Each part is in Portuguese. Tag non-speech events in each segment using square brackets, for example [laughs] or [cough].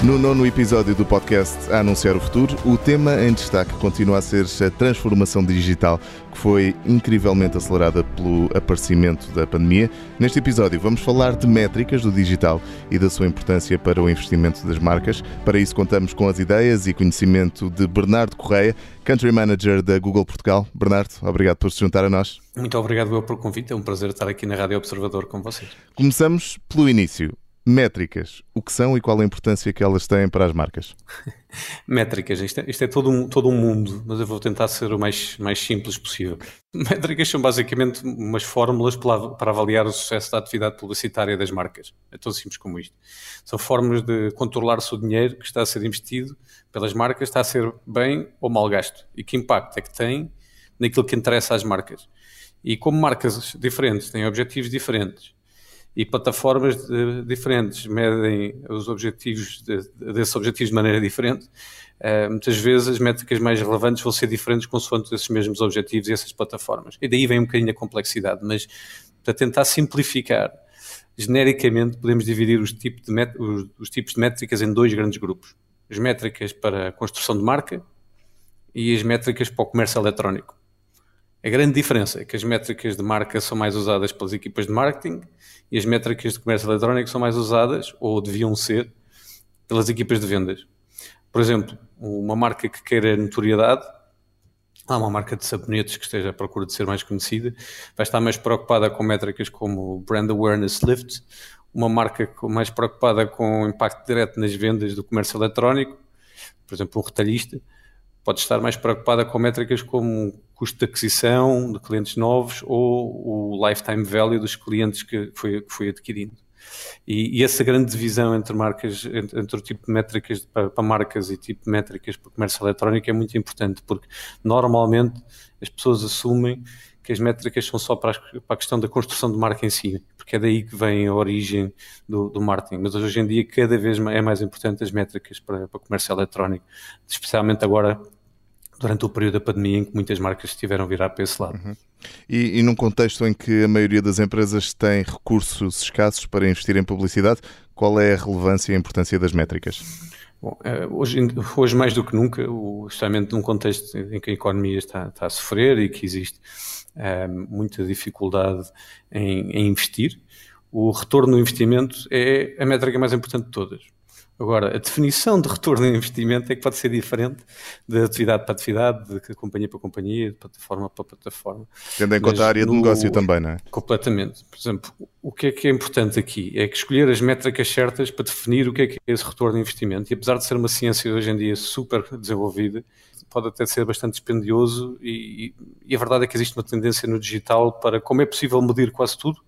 No nono episódio do podcast A Anunciar o Futuro, o tema em destaque continua a ser a transformação digital, que foi incrivelmente acelerada pelo aparecimento da pandemia. Neste episódio, vamos falar de métricas do digital e da sua importância para o investimento das marcas. Para isso, contamos com as ideias e conhecimento de Bernardo Correia, Country Manager da Google Portugal. Bernardo, obrigado por se juntar a nós. Muito obrigado eu pelo convite, é um prazer estar aqui na Rádio Observador com vocês. Começamos pelo início. Métricas, o que são e qual a importância que elas têm para as marcas? [laughs] Métricas, isto é, isto é, todo, um, todo um mundo, mas eu vou tentar ser o mais, mais simples possível. [laughs] Métricas são basicamente umas fórmulas para, para avaliar o sucesso da atividade publicitária das marcas. É tão simples como isto. São formas de controlar se o dinheiro que está a ser investido pelas marcas está a ser bem ou mal gasto e que impacto é que tem naquilo que interessa às marcas. E como marcas diferentes têm objetivos diferentes e plataformas de, diferentes medem os objetivos de, desses objetivos de maneira diferente. Uh, muitas vezes as métricas mais relevantes vão ser diferentes consoante esses mesmos objetivos e essas plataformas. E daí vem um bocadinho a complexidade, mas para tentar simplificar, genericamente podemos dividir os, tipo os, os tipos de métricas em dois grandes grupos. As métricas para a construção de marca e as métricas para o comércio eletrónico. A grande diferença é que as métricas de marca são mais usadas pelas equipas de marketing e as métricas de comércio eletrónico são mais usadas, ou deviam ser, pelas equipas de vendas. Por exemplo, uma marca que queira notoriedade, há uma marca de sabonetes que esteja à procura de ser mais conhecida, vai estar mais preocupada com métricas como Brand Awareness Lift, uma marca mais preocupada com o impacto direto nas vendas do comércio eletrónico, por exemplo, um retalhista, pode estar mais preocupada com métricas como custo de aquisição de clientes novos ou o lifetime value dos clientes que foi, que foi adquirindo. E, e, essa grande divisão entre marcas, entre, entre o tipo de métricas para, para, marcas e tipo de métricas para comércio eletrónico é muito importante, porque normalmente as pessoas assumem que as métricas são só para, as, para a questão da construção de marca em si, porque é daí que vem a origem do, do marketing. Mas hoje em dia, cada vez é mais importante as métricas para, para comércio eletrónico, especialmente agora durante o período da pandemia em que muitas marcas estiveram a virar para esse lado. Uhum. E, e num contexto em que a maioria das empresas tem recursos escassos para investir em publicidade, qual é a relevância e a importância das métricas? Bom, eh, hoje, hoje, mais do que nunca, justamente num contexto em que a economia está, está a sofrer e que existe é, muita dificuldade em, em investir, o retorno do investimento é a métrica mais importante de todas. Agora, a definição de retorno de investimento é que pode ser diferente de atividade para atividade, de companhia para companhia, de plataforma para plataforma. Tendo em conta a área no... de negócio também, não é? Completamente. Por exemplo, o que é que é importante aqui? É que escolher as métricas certas para definir o que é que é esse retorno de investimento. E apesar de ser uma ciência hoje em dia super desenvolvida, pode até ser bastante dispendioso e, e a verdade é que existe uma tendência no digital para, como é possível medir quase tudo,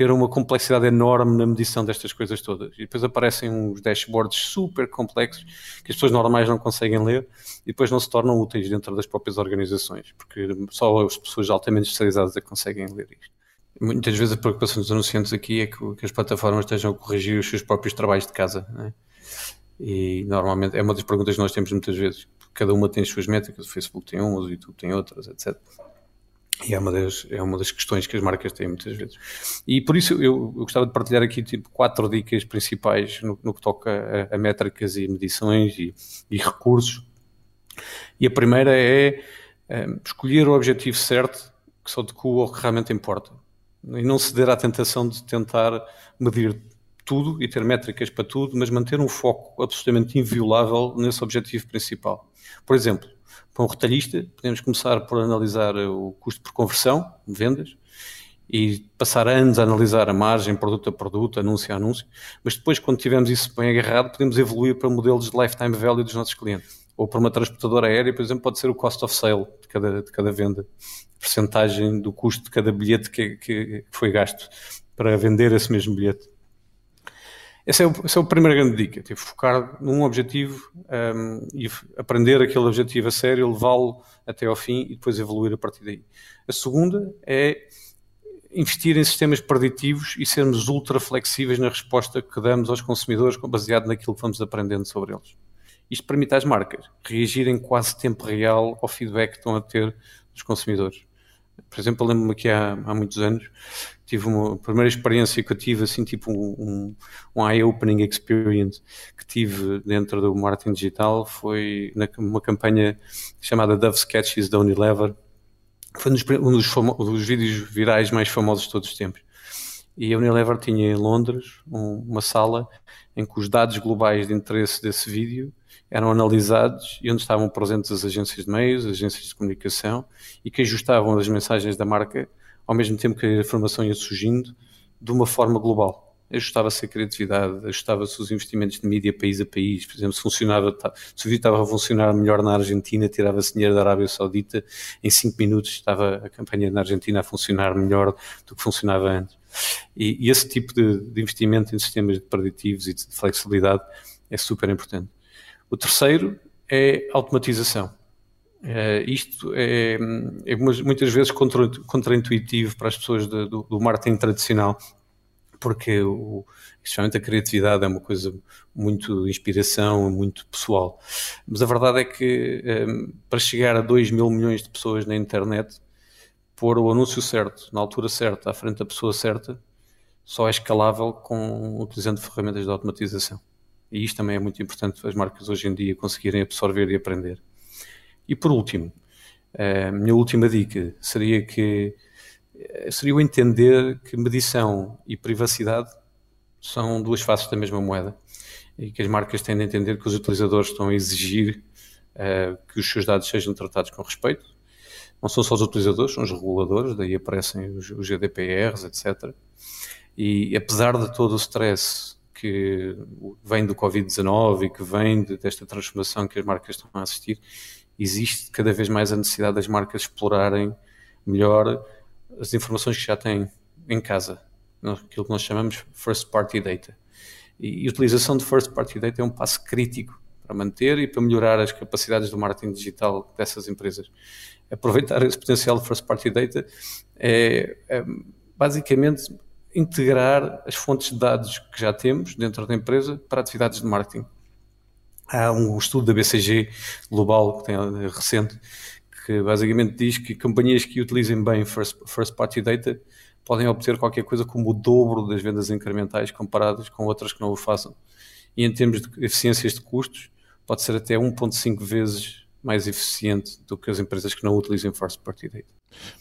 ter uma complexidade enorme na medição destas coisas todas. E depois aparecem uns dashboards super complexos que as pessoas normais não conseguem ler e depois não se tornam úteis dentro das próprias organizações, porque só as pessoas altamente especializadas é que conseguem ler isto. Muitas vezes a preocupação dos anunciantes aqui é que, que as plataformas estejam a corrigir os seus próprios trabalhos de casa. Né? E normalmente é uma das perguntas que nós temos muitas vezes. Cada uma tem as suas métricas, o Facebook tem umas, o YouTube tem outras, etc. E é uma, das, é uma das questões que as marcas têm muitas vezes. E por isso eu, eu gostava de partilhar aqui tipo, quatro dicas principais no, no que toca a, a, métricas e medições e, e, recursos. E a primeira é, é escolher o objetivo certo que só adequa ao que realmente importa. E não ceder à tentação de tentar medir tudo e ter métricas para tudo, mas manter um foco absolutamente inviolável nesse objetivo principal. Por exemplo, para um retalhista, podemos começar por analisar o custo por conversão de vendas e passar anos a analisar a margem produto a produto, anúncio a anúncio, mas depois, quando tivermos isso bem agarrado, podemos evoluir para modelos de lifetime value dos nossos clientes. Ou para uma transportadora aérea, por exemplo, pode ser o cost of sale de cada, de cada venda, percentagem do custo de cada bilhete que, que foi gasto para vender esse mesmo bilhete. Essa é, o, essa é a primeira grande dica, tipo, focar num objetivo um, e aprender aquele objetivo a sério, levá-lo até ao fim e depois evoluir a partir daí. A segunda é investir em sistemas preditivos e sermos ultra flexíveis na resposta que damos aos consumidores baseado naquilo que vamos aprendendo sobre eles. Isto permite às marcas reagirem quase tempo real ao feedback que estão a ter dos consumidores. Por exemplo, lembro-me que há, há muitos anos tive uma primeira experiência que eu tive, assim, tipo um, um eye-opening experience que tive dentro do marketing digital foi numa campanha chamada Dove Sketches da Unilever. Foi um dos, um dos vídeos virais mais famosos de todos os tempos. E a Unilever tinha em Londres um, uma sala em que os dados globais de interesse desse vídeo eram analisados e onde estavam presentes as agências de meios, as agências de comunicação e que ajustavam as mensagens da marca ao mesmo tempo que a informação ia surgindo de uma forma global. Ajustava-se a criatividade, ajustava-se os investimentos de mídia país a país. Por exemplo, se funcionava, se o vídeo estava a funcionar melhor na Argentina, tirava-se dinheiro da Arábia Saudita, em 5 minutos estava a campanha na Argentina a funcionar melhor do que funcionava antes. E, e esse tipo de, de investimento em sistemas preditivos e de flexibilidade é super importante. O terceiro é automatização. Uh, isto é, é, muitas vezes contra, contraintuitivo para as pessoas de, do, do, marketing tradicional, porque o, especialmente a criatividade é uma coisa muito inspiração, muito pessoal. Mas a verdade é que um, eh, para chegar a 2 mil milhões de pessoas na internet, pôr o anúncio certo, na altura certa, à frente da pessoa certa, só é escalável com utilizando ferramentas de automatização. E isto também é muito importante as marcas hoje em dia conseguirem absorver e aprender. E por último, a minha última dica seria que eh, seria o entender que medição e privacidade são duas faces da mesma moeda e que as marcas têm de entender que os utilizadores estão a exigir uh, que os seus dados sejam tratados com respeito. Não são só os utilizadores, são os reguladores, daí aparecem os, os GDPRs, etc. E apesar de todo o stress que vem do Covid-19 e que vem de, desta transformação que as marcas estão a assistir, existe cada vez mais a necessidade das marcas explorarem melhor as informações que já têm em casa, aquilo que nós chamamos first party data. E a utilização de first party data é um passo crítico para manter e para melhorar as capacidades do marketing digital dessas empresas. Aproveitar esse potencial de first party data é, é basicamente integrar as fontes de dados que já temos dentro da empresa para atividades de marketing. Há um estudo da BCG global que tem eh, recente que basicamente diz que companhias que utilizem bem first, first party data podem obter qualquer coisa como o dobro das vendas incrementais comparadas com outras que não o façam. E em termos de eficiências de custos, pode ser até 1.5 vezes mais eficiente do que as empresas que não utilizem first party data.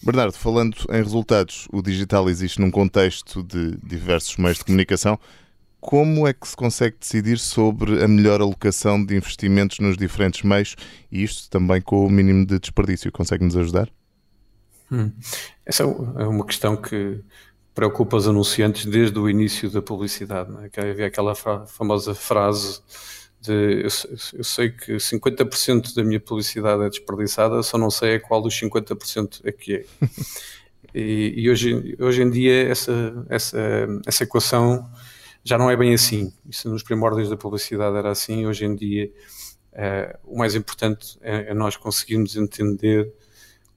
Bernardo, falando em resultados, o digital existe num contexto de diversos meios de comunicação. Como é que se consegue decidir sobre a melhor alocação de investimentos nos diferentes meios e isto também com o mínimo de desperdício? Consegue-nos ajudar? Hum. Essa é uma questão que preocupa os anunciantes desde o início da publicidade. Né? Havia aquela famosa frase de eu, sei que 50% da minha publicidade é desperdiçada, só não sei é qual dos 50% é que é. [laughs] e, e hoje, hoje em dia essa, essa, essa equação já não é bem assim. Isso nos primórdios da publicidade era assim, hoje em dia é, o mais importante é, é, nós conseguirmos entender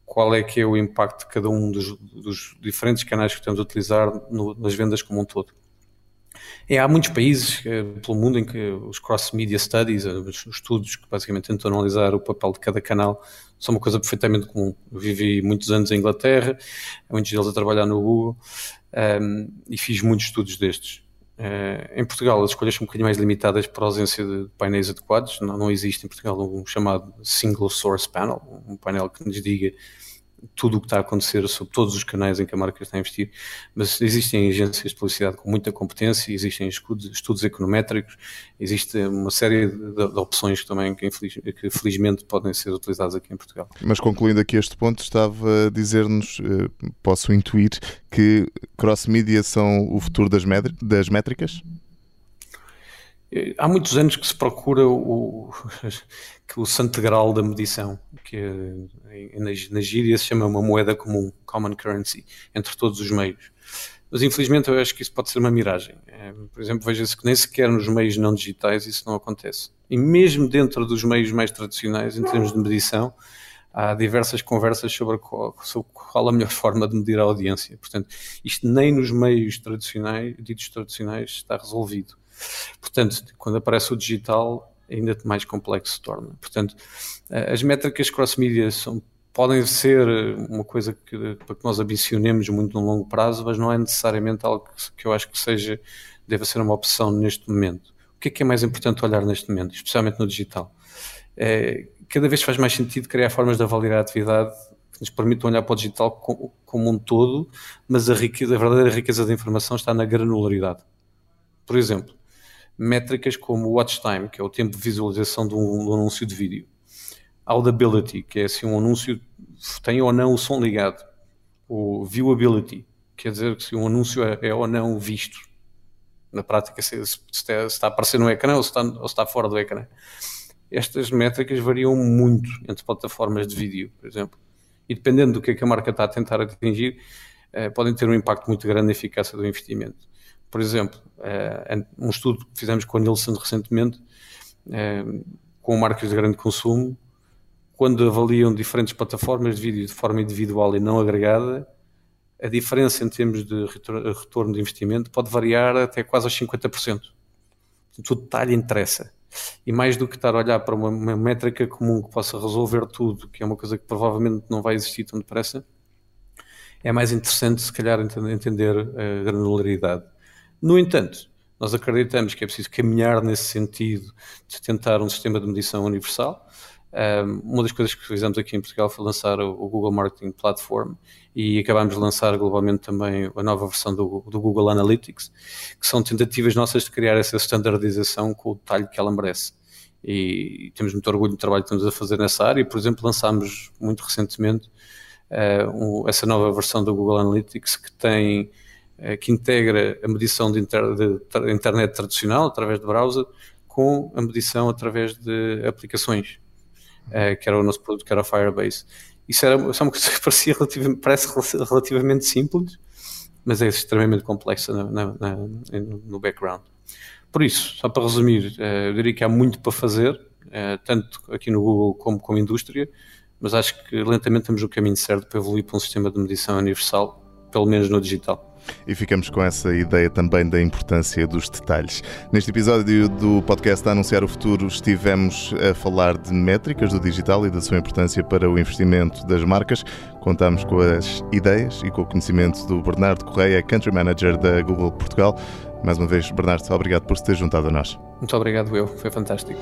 qual é que é o impacto de cada um dos, dos diferentes canais que estamos a utilizar no, nas vendas como um todo. Há muitos países é, pelo mundo em que os cross-media studies, os estudos que basicamente tentam analisar o papel de cada canal, são uma coisa perfeitamente comum. Eu vivi muitos anos em Inglaterra, muitos deles a trabalhar no Google, um, ehm, e fiz muitos estudos destes. Uh, em Portugal, as escolhas são um bocadinho mais limitadas por ausência de painéis adequados. Não, não existe em Portugal um chamado Single Source Panel, um painel que nos diga tudo o que está a acontecer sobre todos os canais em que a marca está a investir, mas existem agências de publicidade com muita competência, existem estudos, estudos econométricos, existe uma série de, de opções também que, infeliz, que, felizmente podem ser utilizadas aqui em Portugal. Mas concluindo aqui este ponto, estava a dizer-nos, eh, posso intuir, que cross-media são o futuro das, das métricas? Há muitos anos que se procura o, [laughs] que o santo grau da medição, que na, na gíria se chama uma moeda comum, common currency, entre todos os meios. Mas infelizmente eu acho que isso pode ser uma miragem. É, por exemplo, veja-se que nem sequer nos meios não digitais isso não acontece. E mesmo dentro dos meios mais tradicionais, em termos de medição, há diversas conversas sobre qual, sobre qual, a melhor forma de medir a audiência. Portanto, isto nem nos meios tradicionais, ditos tradicionais, está resolvido. Portanto, quando aparece o digital, ainda mais complexo se torna. Portanto, as métricas cross-media podem ser uma coisa que, para que nós ambicionemos muito no longo prazo, mas não é necessariamente algo que, que eu acho que seja, deva ser uma opção neste momento. O que é que é mais importante olhar neste momento, especialmente no digital? É, cada vez faz mais sentido criar formas de avaliar a atividade que nos permitam olhar para o digital como, como um todo, mas a, riqueza, a verdadeira riqueza da informação está na granularidade. Por exemplo, métricas como o watch time, que é o tempo de visualização de um, de um anúncio de vídeo. Audibility, que é se um anúncio tem ou não o som ligado. O viewability, quer dizer se um anúncio é, é ou não visto. Na prática, se, se, está, se, está, a aparecer no ecrã ou se está, ou se está fora do ecrã estas métricas variam muito entre plataformas de vídeo, por exemplo. E dependendo do que, é que a marca está a tentar atingir, eh, podem ter um impacto muito grande na eficácia do investimento. Por exemplo, eh, um estudo que fizemos com a Nielsen recentemente, eh, com marcas de grande consumo, quando avaliam diferentes plataformas de vídeo de forma individual e não agregada, a diferença em termos de retorno de investimento pode variar até quase aos 50%. o detalhe interessa. E mais do que estar a olhar para uma, uma métrica comum que possa resolver tudo, que é uma coisa que provavelmente não vai existir tão depressa, é mais interessante, se calhar, entender a granularidade. No entanto, nós acreditamos que é preciso caminhar nesse sentido de tentar um sistema de medição universal uma das coisas que fizemos aqui em Portugal foi lançar o Google Marketing Platform e acabámos de lançar globalmente também a nova versão do, Google Analytics, que são tentativas nossas de criar essa standardização com o detalhe que ela merece. E temos muito orgulho do trabalho que estamos a fazer nessa área. Por exemplo, lançámos muito recentemente uh, essa nova versão do Google Analytics que tem que integra a medição de, inter, de internet tradicional através de browser com a medição através de aplicações uh, que era o nosso produto, que era o Firebase. Isso era isso é uma coisa que [laughs] parecia relativamente, parece relativamente simples, mas é extremamente complexa na, na, na, no background. Por isso, só para resumir, uh, eu diria que há muito para fazer, tanto aqui no Google como como indústria, mas acho que lentamente temos o caminho certo para evoluir para um sistema de medição universal, pelo menos no digital. E ficamos com essa ideia também da importância dos detalhes. Neste episódio do podcast a Anunciar o Futuro, estivemos a falar de métricas do digital e da sua importância para o investimento das marcas. Contamos com as ideias e com o conhecimento do Bernardo Correia, Country Manager da Google Portugal. Mais uma vez, Bernardo, obrigado por se ter juntado a nós. Muito obrigado, eu. Foi fantástico.